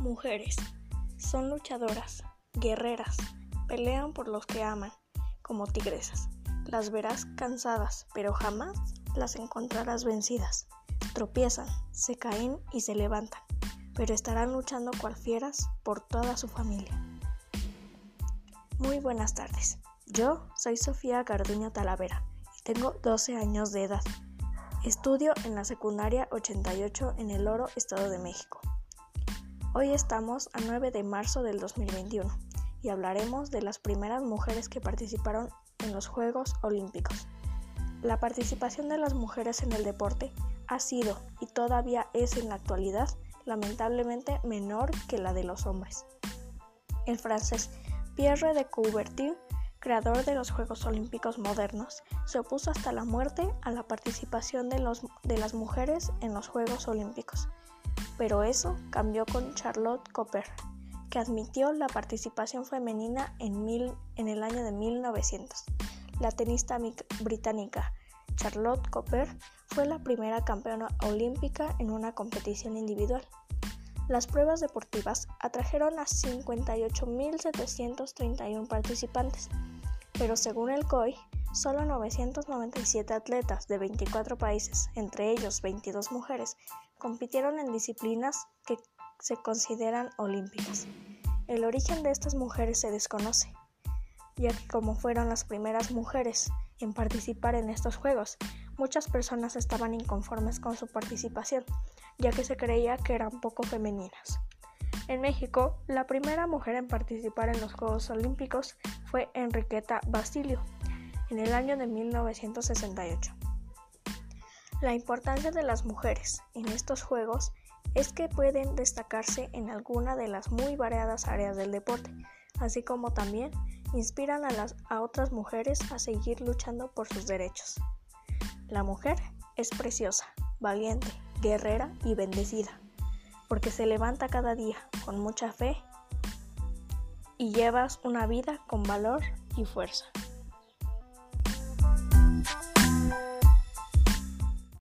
mujeres son luchadoras, guerreras, pelean por los que aman, como tigresas. Las verás cansadas, pero jamás las encontrarás vencidas. Tropiezan, se caen y se levantan, pero estarán luchando cual fieras por toda su familia. Muy buenas tardes. Yo soy Sofía Garduño Talavera y tengo 12 años de edad. Estudio en la secundaria 88 en el Oro, Estado de México. Hoy estamos a 9 de marzo del 2021 y hablaremos de las primeras mujeres que participaron en los Juegos Olímpicos. La participación de las mujeres en el deporte ha sido y todavía es en la actualidad lamentablemente menor que la de los hombres. El francés Pierre de Coubertin creador de los Juegos Olímpicos modernos, se opuso hasta la muerte a la participación de, las mujeres en los Juegos Olímpicos. Pero eso cambió con Charlotte Cooper, que admitió la participación femenina en, el año de 1900. La tenista británica Charlotte Cooper fue la primera campeona olímpica en una competición individual. Las pruebas deportivas atrajeron a 58.731 participantes, pero según el COI, solo 997 atletas de 24 países, entre ellos 22 mujeres, compitieron en disciplinas que se consideran olímpicas. El origen de estas mujeres se desconoce, ya que como fueron las primeras mujeres en participar en estos Juegos, muchas personas estaban inconformes con su participación, ya que se creía que eran poco femeninas. En México, la primera mujer en participar en los Juegos Olímpicos fue Enriqueta Basilio, en el año de 1968. La importancia de las mujeres en estos Juegos es que pueden destacarse en alguna de las muy variadas áreas del deporte, así como también inspiran a, las, a otras mujeres a seguir luchando por sus derechos. La mujer es preciosa, valiente, guerrera y bendecida, porque se levanta cada día con mucha fe y llevas una vida con valor y fuerza.